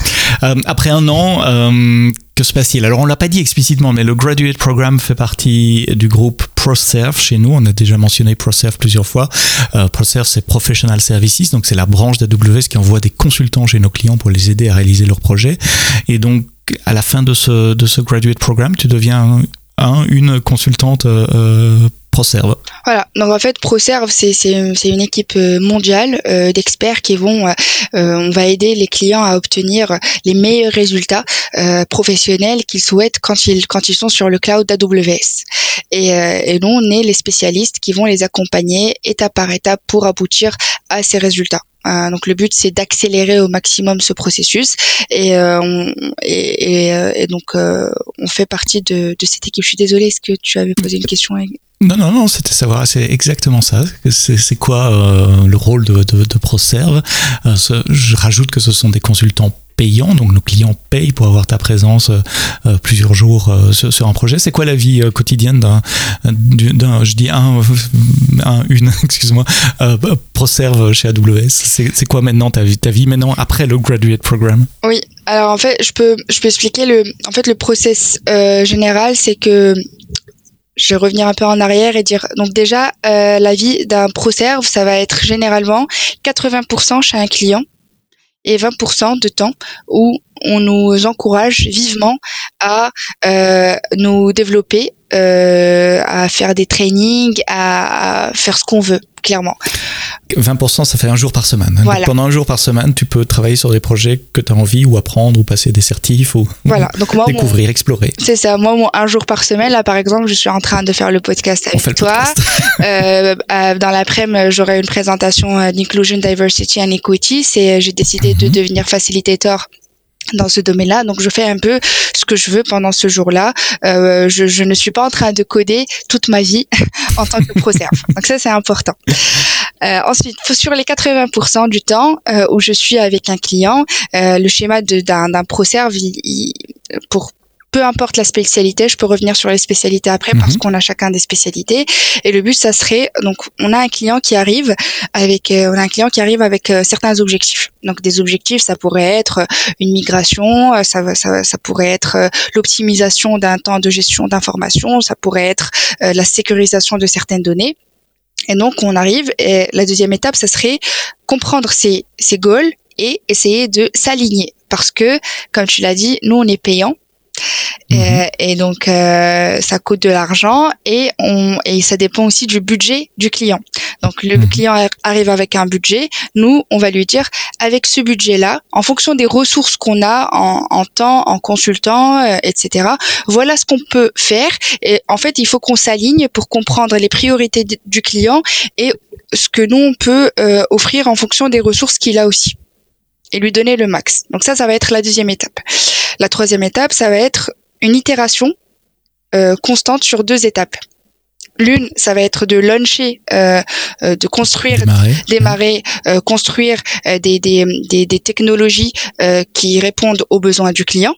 Euh, après un an, euh, que se passe-t-il? Alors on l'a pas dit explicitement, mais le graduate program fait partie du groupe ProServe chez nous. On a déjà mentionné ProServe plusieurs fois. Euh, ProServe c'est Professional Services, donc c'est la branche d'AWS qui envoie des consultants chez nos clients pour les aider à réaliser leurs projets. Et donc à la fin de ce de ce graduate program, tu deviens un, une consultante euh, ProServe. Voilà, donc en fait ProServe c'est une équipe euh, mondiale euh, d'experts qui vont euh, on va aider les clients à obtenir les meilleurs résultats professionnels qu'ils souhaitent quand ils quand ils sont sur le cloud AWS. Et, et nous on est les spécialistes qui vont les accompagner étape par étape pour aboutir à ces résultats. Euh, donc le but c'est d'accélérer au maximum ce processus et, euh, et donc on fait partie de, cette équipe. Je suis désolée, est-ce que tu avais posé une question non, non, non, c'était savoir, c'est exactement ça. C'est quoi euh, le rôle de, ProServe? Euh, Je rajoute que ce sont des consultants payant, donc nos clients payent pour avoir ta présence plusieurs jours sur, un projet. C'est quoi la vie quotidienne d'un, je dis un, (laughs) un une, (laughs) excuse-moi, ProServe chez AWS c'est, quoi maintenant ta vie, ta vie maintenant après le graduate program Oui, alors en fait, je peux, je peux expliquer le, en fait, le process général, c'est que je vais revenir un peu en arrière et dire donc déjà euh, la vie d'un pro-serve ça va être généralement 80% chez un client et 20% de temps où on nous encourage vivement à euh, nous développer, euh, à faire des trainings, à, faire ce qu'on veut, clairement. 20%, ça fait un jour par semaine. Hein. pendant un jour par semaine, tu peux travailler sur des projets que tu as envie ou apprendre ou passer des certifs ou voilà. Donc moi, découvrir, explorer. C'est ça. Moi, un jour par semaine, là, par exemple, je suis en train de faire le podcast avec toi. (laughs) euh, dans l'après-midi, j'aurai une présentation euh, d'Inclusion, Diversity and Equity. C'est, j'ai décidé de mhm. devenir facilitator dans ce domaine-là. Donc, je fais un peu ce que je veux pendant ce jour-là. Euh, je, je, ne suis pas en train de coder toute ma vie (laughs) en tant que pro-serve. (laughs) Donc, ça, c'est important. Euh, ensuite, sur les 80% du temps euh, où je suis avec un client, euh, le schéma d'un pro-serve, pour peu importe la spécialité, je peux revenir sur les spécialités après parce mhm. qu'on a chacun des spécialités. Et le but, ça serait donc on a un client qui arrive avec euh, on a un client qui arrive avec euh, certains objectifs. Donc des objectifs, ça pourrait être une migration, euh, ça ça, ça pourrait être l'optimisation d'un temps de gestion d'information, ça pourrait être la sécurisation de certaines données. Et donc on arrive et la deuxième étape, ça serait comprendre ces ces goals et essayer de s'aligner parce que comme tu l'as dit, nous on est payant Mhm. Euh, et, donc euh, ça coûte de l'argent et on et ça dépend aussi du budget du client. Donc le mhm. client arrive avec un budget, nous on va lui dire avec ce budget-là, en fonction des ressources qu'on a en, en, temps, en consultant, euh, etc. Voilà ce qu'on peut faire. Et en fait, il faut qu'on s'aligne pour comprendre les priorités du client et ce que nous on peut offrir en fonction des ressources qu'il a aussi et lui donner le max. Donc ça, ça va être la deuxième étape. La troisième étape, ça va être une itération euh, constante sur deux étapes. L'une, ça va être de launcher, euh, euh de construire, démarrer, euh, construire euh, des, des, des, des, technologies qui répondent aux besoins du client.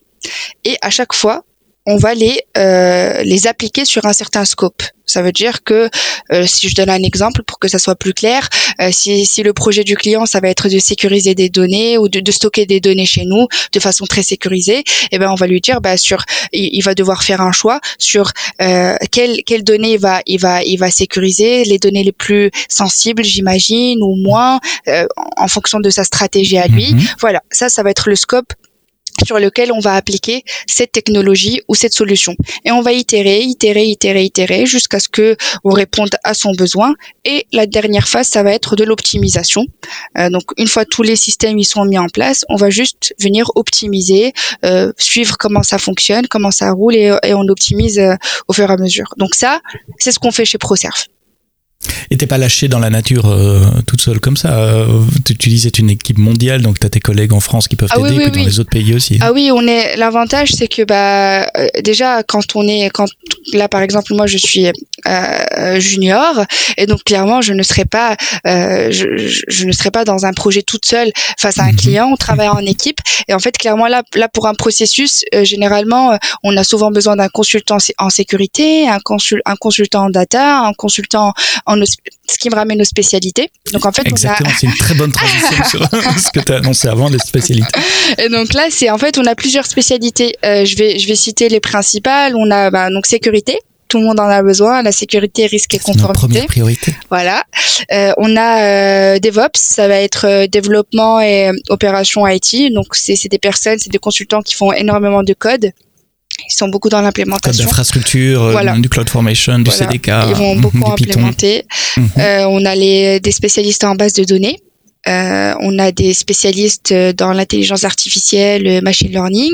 Et à chaque fois, on va les euh, les appliquer sur un certain scope. Ça veut dire que euh, si je donne un exemple pour que ça soit plus clair, euh, si, si le projet du client ça va être de sécuriser des données ou de, de stocker des données chez nous de façon très sécurisée, eh ben on va lui dire bah sur il, va devoir faire un choix sur euh, quelles quelles données il va il va il va sécuriser les données les plus sensibles j'imagine ou moins euh, en fonction de sa stratégie à lui. Mm-hmm. Voilà, ça ça va être le scope sur lequel on va appliquer cette technologie ou cette solution. Et on va itérer, itérer, itérer, itérer jusqu'à ce que on réponde à son besoin. Et la dernière phase, ça va être de l'optimisation. Euh, donc une fois tous les systèmes ils sont mis en place, on va juste venir optimiser, euh, suivre comment ça fonctionne, comment ça roule et, on optimise euh, au fur et à mesure. Donc ça, c'est ce qu'on fait chez ProServe. Et t'es pas lâché dans la nature euh, toute seule comme ça. Euh, tu, tu dis c'est une équipe mondiale, donc tu as tes collègues en France qui peuvent ah t'aider, et puis dans les autres pays aussi. Ah oui, on est. L'avantage, c'est que bah euh, déjà quand on est, quand là par exemple moi je suis junior et donc clairement je ne serai pas, je, je, ne serai pas dans un projet toute seule face à un mhm. client. On travaille en équipe et en fait clairement là, là pour un processus, généralement on a souvent besoin d'un consultant en sécurité, un, consul, un consultant en data, un consultant en ce qui me ramène aux spécialités. Donc en fait, exactement, c'est une très bonne (laughs) transition sur (laughs) ce que tu as annoncé avant les spécialités. Et donc là, c'est en fait, on a plusieurs spécialités. Euh, je vais je vais citer les principales. On a bah, donc sécurité. Tout le monde en a besoin. La sécurité, risque et conformité. Première priorité. Voilà. Euh, on a euh, DevOps, ça va être euh, développement et opération IT. Donc c'est des personnes, c'est des consultants qui font énormément de code ils sont beaucoup dans l'implémentation. D'infrastructure, euh, du CloudFormation, du CDK. Ils vont (laughs) beaucoup implémenter. Mhm. Euh, on a les, des spécialistes en base de données. Euh, on a des spécialistes dans l'intelligence artificielle, le machine learning,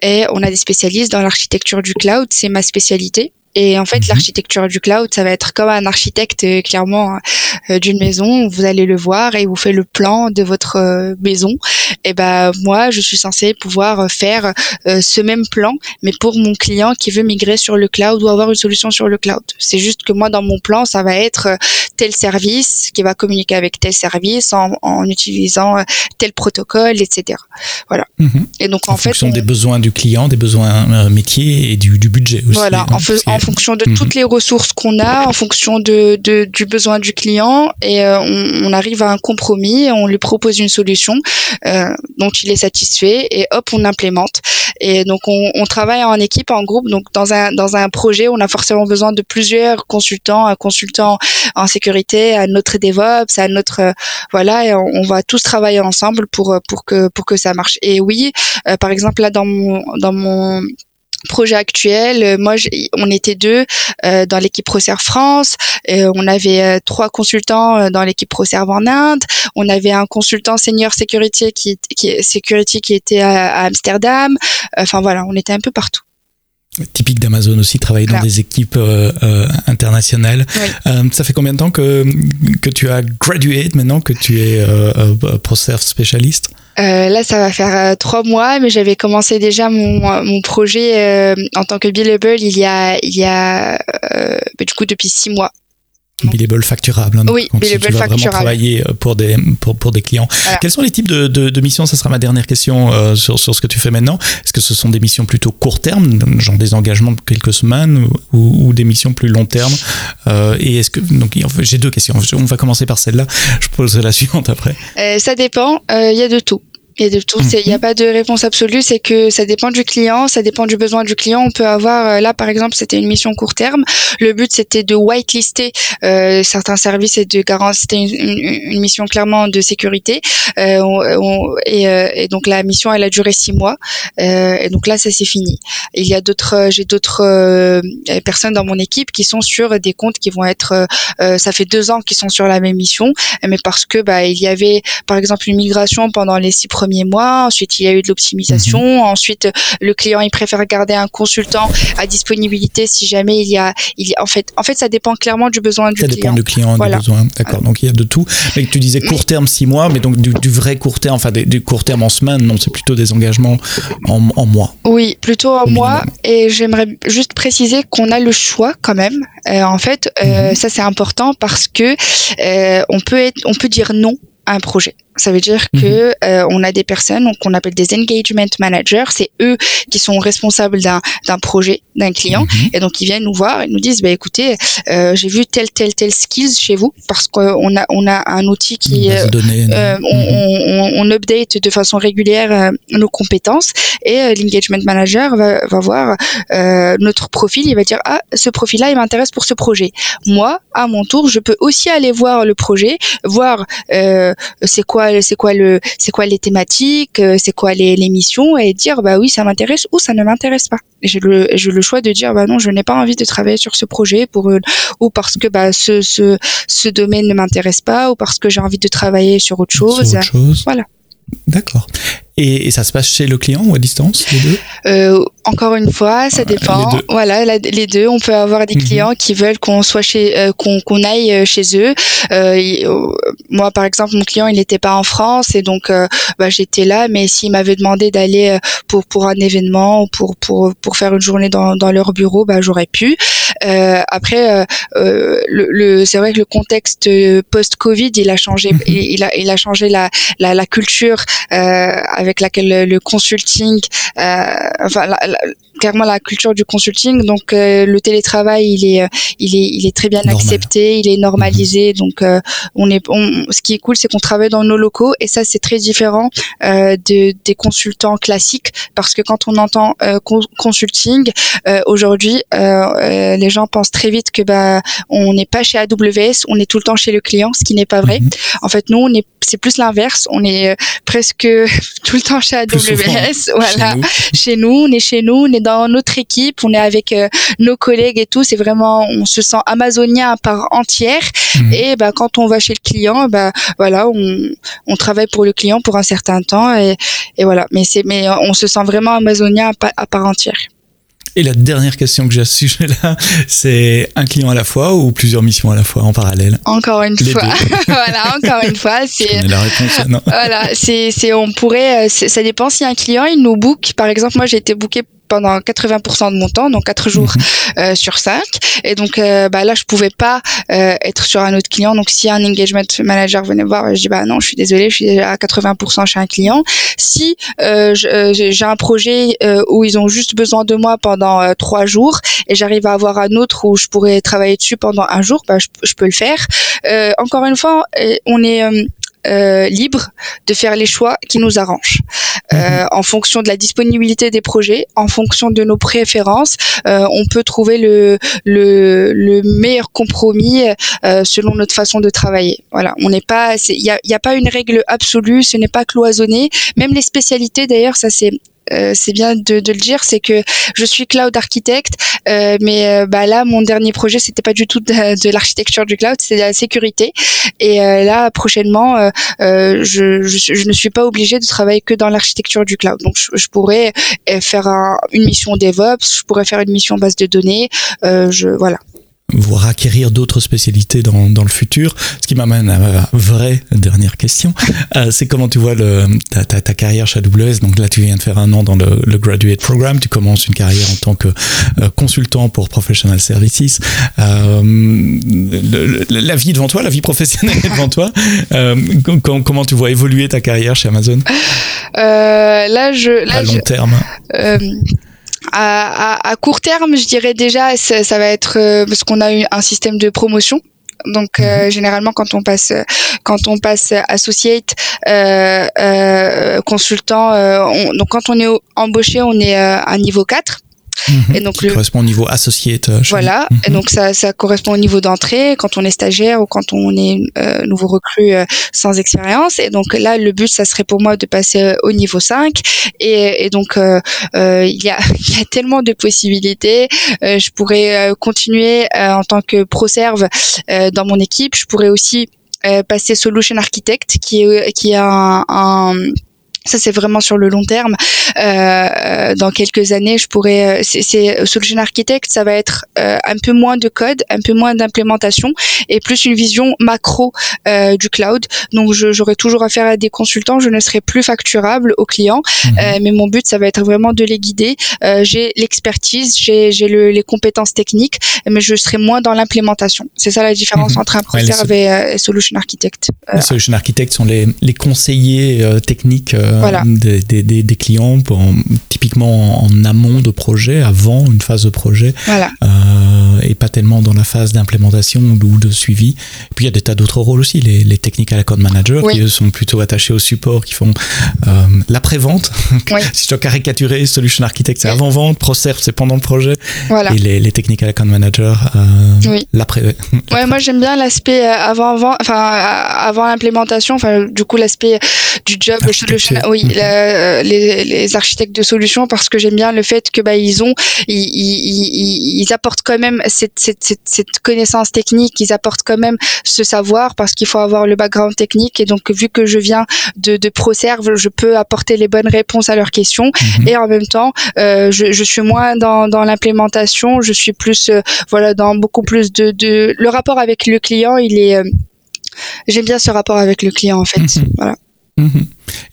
et on a des spécialistes dans l'architecture du cloud. C'est ma spécialité. Et en fait, mhm. l'architecture du cloud, ça va être comme un architecte clairement d'une maison. Vous allez le voir et vous fait le plan de votre maison. Et ben moi, je suis censée pouvoir faire ce même plan, mais pour mon client qui veut migrer sur le cloud ou avoir une solution sur le cloud. C'est juste que moi, dans mon plan, ça va être tel service qui va communiquer avec tel service en, en utilisant tel protocole, etc. Voilà. Mhm. Et donc en, en fait, fonction des besoins du client, des besoins euh, métiers et du, du, budget aussi. Voilà, en, en, fonction de mhm. toutes les ressources qu'on a, en fonction de, de, du besoin du client, et euh, on, on, arrive à un compromis, on lui propose une solution euh, dont il est satisfait, et hop, on implémente. Et donc on, on, travaille en équipe, en groupe. Donc dans un dans un projet, on a forcément besoin de plusieurs consultants, un consultant en sécurité, un autre DevOps, un autre euh, voilà, et on, on va tous travailler ensemble pour pour que pour que ça marche. Et oui, euh, par exemple là dans mon dans mon projet actuel, euh, moi on était deux euh, dans l'équipe ProServe France, on avait trois consultants dans l'équipe ProServe en Inde, on avait un consultant senior security qui, qui security qui était à, Amsterdam. Enfin voilà, on était un peu partout typique d'Amazon aussi, travailler dans des équipes internationales. ça fait combien de temps que, que tu as gradué maintenant, que tu es euh, ProServe spécialiste? Euh, là, ça va faire euh, trois mois, mais j'avais commencé déjà mon, mon projet euh, en tant que billable il y a, il y a bah, du coup depuis six mois. Billable facturable. Hein, oui, billable facturable. vraiment travailler pour des, pour, pour des clients. Quels sont les types de, de, de, missions? Ça sera ma dernière question sur, sur ce que tu fais maintenant. Est-ce que ce sont des missions plutôt court terme, genre des engagements de quelques semaines, ou, ou des missions plus long terme? Et est-ce que donc j'ai deux questions. On va commencer par celle-là. Je pose la (laughs) suivante après. ça dépend. Il y a de tout. Il y a de tout. Il n'y a mhm. pas de réponse absolue. C'est que ça dépend du client, ça dépend du besoin du client. On peut avoir euh, là, par exemple, c'était une mission court terme. Le but c'était de whitelister euh, certains services et de garantir. C'était une, une, mission clairement de sécurité. Euh, on, et, euh, et, donc la mission, elle a duré six mois. Euh, et donc là, ça c'est fini. Il y a d'autres, j'ai d'autres personnes dans mon équipe qui sont sur des comptes qui vont être. ça fait deux ans qu'ils sont sur la même mission, mais parce que bah il y avait, par exemple, une migration pendant les six premiers mois. Ensuite, il y a eu de l'optimisation. Mhm. Ensuite, le client, il préfère garder un consultant à disponibilité si jamais il y a, il y a, en fait, en fait, ça dépend clairement du besoin du client. Ça dépend du client, voilà. du besoin. D'accord. Donc, il y a de tout. Mais tu disais court terme, six mois, mais donc du, vrai court terme, enfin, du court terme en semaine, non, c'est plutôt des engagements en, en mois. Oui, plutôt en mois. Et j'aimerais juste préciser qu'on a le choix quand même. Euh, en fait, euh, mhm. ça c'est important parce que euh, on peut être, on peut dire non à un projet. Ça veut dire mhm. que euh, on a des personnes qu'on appelle des engagement managers. C'est eux qui sont responsables d'un projet, d'un client, mhm. et donc ils viennent nous voir et nous disent bah écoutez, euh, j'ai vu tel tel tel skills chez vous parce qu'on a on a un outil qui euh, euh, on, mhm. on, on, update de façon régulière euh, nos compétences et euh, l'engagement manager va, va voir notre profil, il va dire ah ce profil là il m'intéresse pour ce projet. Moi à mon tour je peux aussi aller voir le projet, voir c'est quoi c'est quoi le, c'est quoi les thématiques, euh, c'est quoi les, les missions et dire bah oui ça m'intéresse ou ça ne m'intéresse pas. J'ai le, j'ai le choix de dire bah non je n'ai pas envie de travailler sur ce projet pour ou parce que bah ce, ce, ce domaine ne m'intéresse pas ou parce que j'ai envie de travailler sur autre chose. Sur autre chose. Voilà. D'accord. Et, et, ça se passe chez le client ou à distance, les deux? Euh, Encore une fois, ça dépend. Les voilà, les deux. On peut avoir des mhm. clients qui veulent qu'on soit chez, euh, qu'on qu'on aille euh, chez eux. Euh, moi, par exemple, mon client, il n'était pas en France et donc euh, bah, j'étais là. Mais s'il m'avait demandé d'aller pour pour un événement ou pour pour pour faire une journée dans, dans leur bureau, bah j'aurais pu. après, le, le c'est vrai que le contexte post-Covid, il a changé. Mhm. il, il, a il a changé la la, la culture avec laquelle le consulting, euh, enfin clairement la culture du consulting. Donc euh, le télétravail, il est, il est, il est très bien accepté, il est normalisé. Mhm. Donc euh, on est, on, ce qui est cool, c'est qu'on travaille dans nos locaux et ça c'est très différent de, des consultants classiques parce que quand on entend consulting aujourd'hui, les gens pensent très vite que bah on n'est pas chez AWS, on est tout le temps chez le client, ce qui n'est pas vrai. Mhm. En fait, nous, on est, c'est plus l'inverse. On est presque (laughs) tout le temps chez AWS. voilà. Chez nous. on est chez nous, on est dans notre équipe, on est avec euh, nos collègues et tout. C'est vraiment, on se sent amazonien à part entière. Mhm. Et bah, quand on va chez le client, bah, voilà, on, on travaille pour le client pour un certain temps et, et voilà. Mais c'est, mais on se sent vraiment amazonien à, part entière. Et la dernière question que j'ai à ce sujet-là, c'est un client à la fois ou plusieurs missions à la fois en parallèle? Encore une fois. (laughs) voilà, encore une fois. C'est la réponse. Non. Voilà, c'est, c'est, on pourrait, ça dépend si un client il nous book. Par exemple, moi j'ai été booké pendant 80% de mon temps, donc 4 jours mhm. euh, sur 5. Et donc euh, bah, là, je pouvais pas euh, être sur un autre client. Donc si un engagement manager venait voir, je dis bah non, je suis désolée, je suis déjà à 80% chez un client. Si j'ai un projet où ils ont juste besoin de moi pendant 3 jours et j'arrive à avoir un autre où je pourrais travailler dessus pendant un jour, bah, je, je peux le faire. encore une fois, on est euh, libre de faire les choix qui nous arrangent euh, mhm. en fonction de la disponibilité des projets, en fonction de nos préférences. Euh, on peut trouver le, le, le meilleur compromis selon notre façon de travailler. Voilà, on n'est pas, il n'y a, y a pas une règle absolue, ce n'est pas cloisonné. Même les spécialités, d'ailleurs, ça c'est euh, c'est bien de, de, le dire, c'est que je suis cloud architecte, euh, mais euh, bah là mon dernier projet c'était pas du tout de, l'architecture du cloud, c'est de la sécurité. Et là prochainement, je, je, je, ne suis pas obligée de travailler que dans l'architecture du cloud. Donc je, je pourrais faire un, une mission DevOps, je pourrais faire une mission base de données. je voilà voire acquérir d'autres spécialités dans, dans, le futur. Ce qui m'amène à ma vraie dernière question, euh, c'est comment tu vois le, ta, ta, ta, carrière chez AWS. Donc là, tu viens de faire un an dans le, le Graduate Program, tu commences une carrière en tant que euh, consultant pour Professional Services. Euh, la vie devant toi, la vie professionnelle (laughs) devant toi, euh, comment tu vois évoluer ta carrière chez Amazon? Là, je... Là, à long je, terme à, à, court terme, je dirais déjà, ça, ça va être euh, parce qu'on a eu un système de promotion. Donc euh, mhm. généralement quand on passe quand on passe associate euh, euh consultant on, donc quand on est embauché on est à niveau 4 Mhm. Et donc qui le... correspond au niveau associé. Euh, voilà. Et mhm. donc ça, ça correspond au niveau d'entrée quand on est stagiaire ou quand on est euh, nouveau recrue euh, sans expérience. Et donc là, le but, ça serait pour moi de passer euh, au niveau 5. Et, et donc euh, il, y a, (laughs) il y a tellement de possibilités. je pourrais continuer en tant que pro-serve dans mon équipe. Je pourrais aussi passer solution architect qui est qui est un, un ça, c'est vraiment sur le long terme. Euh, dans quelques années, je pourrais. Euh, c'est solution architect, ça va être euh, un peu moins de code, un peu moins d'implémentation et plus une vision macro euh, du cloud. Donc, j'aurai toujours affaire à des consultants. Je ne serai plus facturable aux clients, euh, mais mon but, ça va être vraiment de les guider. Euh, j'ai l'expertise, j'ai les compétences techniques, mais je serai moins dans l'implémentation. C'est ça la différence mhm. entre un ProServe ouais, et, solution architect. Les solution architect sont les, les conseillers techniques voilà. des, des, des, clients, typiquement en amont de projet, avant une phase de projet, voilà. Euh, et pas tellement dans la phase d'implémentation ou de suivi. Et puis il y a des tas d'autres rôles aussi, les, les technical account managers oui. qui eux sont plutôt attachés au support, qui font euh, l'après-vente. (laughs) Oui. si je dois caricaturer, solution architect c'est avant-vente, ProServe c'est pendant le projet, voilà. et les, les technical account managers euh, oui. l'après. ouais, (laughs) moi j'aime bien l'aspect euh, avant-avant, enfin avant l'implémentation, enfin du coup l'aspect du job solution oui, mhm. la, les, les, architectes de solutions parce que j'aime bien le fait que bah ils ont, ils, ils, ils apportent quand même cette, cette, cette, cette, connaissance technique, ils apportent quand même ce savoir parce qu'il faut avoir le background technique et donc vu que je viens de, de ProServe, je peux apporter les bonnes réponses à leurs questions mmh. et en même temps, euh, je, je, suis moins dans, dans l'implémentation, je suis plus, euh, voilà, dans beaucoup plus de, de, le rapport avec le client, il est, euh, j'aime bien ce rapport avec le client en fait, mmh. voilà. Mmh.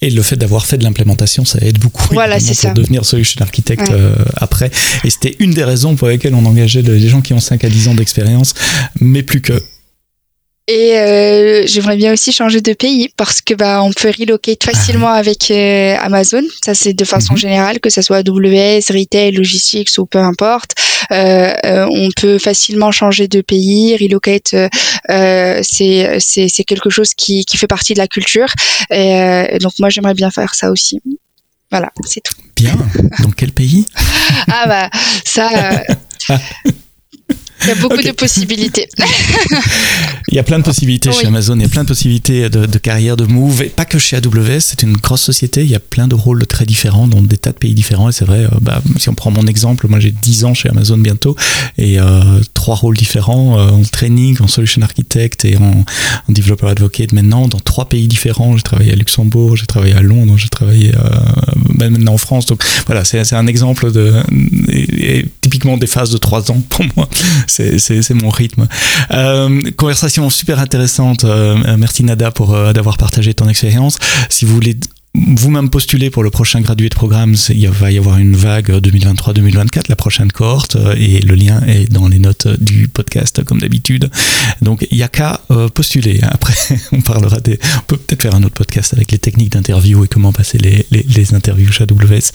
Et le fait d'avoir fait de l'implémentation, ça aide beaucoup voilà, pour ça. devenir solution architecte ouais. euh, après. Et c'était une des raisons pour lesquelles on engageait des gens qui ont 5 à 10 ans d'expérience, mais plus que. Et euh, j'aimerais bien aussi changer de pays parce que bah on peut relocate facilement ah. avec euh, Amazon. Ça c'est de façon mm -hmm. générale, que ce soit AWS, retail, logistics ou peu importe. Euh, euh, on peut facilement changer de pays, relocate. Euh, c'est c'est c'est quelque chose qui qui fait partie de la culture. Et, et donc moi j'aimerais bien faire ça aussi. Voilà, c'est tout. Bien. Dans quel pays? (laughs) Ah bah ça. Il y a beaucoup de possibilités. (laughs) il y a plein de possibilités chez Amazon, il y a plein de possibilités de, de, carrière, de move, et pas que chez AWS, c'est une grosse société, il y a plein de rôles très différents dans des tas de pays différents, et c'est vrai, euh, bah, si on prend mon exemple, moi j'ai 10 ans chez Amazon bientôt, et euh, trois rôles différents, euh, en training, en solution architect et en, en, developer advocate maintenant, dans trois pays différents, j'ai travaillé à Luxembourg, j'ai travaillé à Londres, j'ai travaillé ben, maintenant en France, donc voilà, c'est un exemple de, et, typiquement des phases de 3 ans pour moi, c'est mon rythme. conversation super intéressante. Euh, merci Nada pour euh, d'avoir partagé ton expérience. Si vous voulez vous-même postuler pour le prochain gradué de programme. Il va y avoir une vague 2023-2024, la prochaine cohorte, euh, et le lien est dans les notes du podcast comme d'habitude. Donc il n'y a qu'à euh, postuler. Après, (laughs) on parlera des. On peut peut-être faire un autre podcast avec les techniques d'interview et comment passer les, les, interviews chez AWS.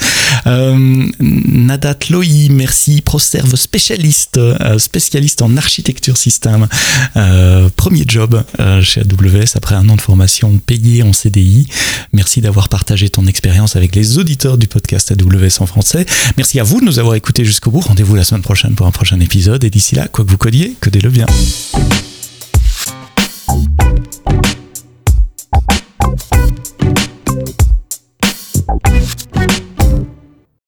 Euh, Nadat Loï, merci. ProServe spécialiste, euh, spécialiste en architecture système. premier job chez AWS après un an de formation payé en CDI. Merci d'avoir Partager ton expérience avec les auditeurs du podcast AWS en français. Merci à vous de nous avoir écoutés jusqu'au bout. Rendez-vous la semaine prochaine pour un prochain épisode. Et d'ici là, quoi que vous codiez, codez-le bien.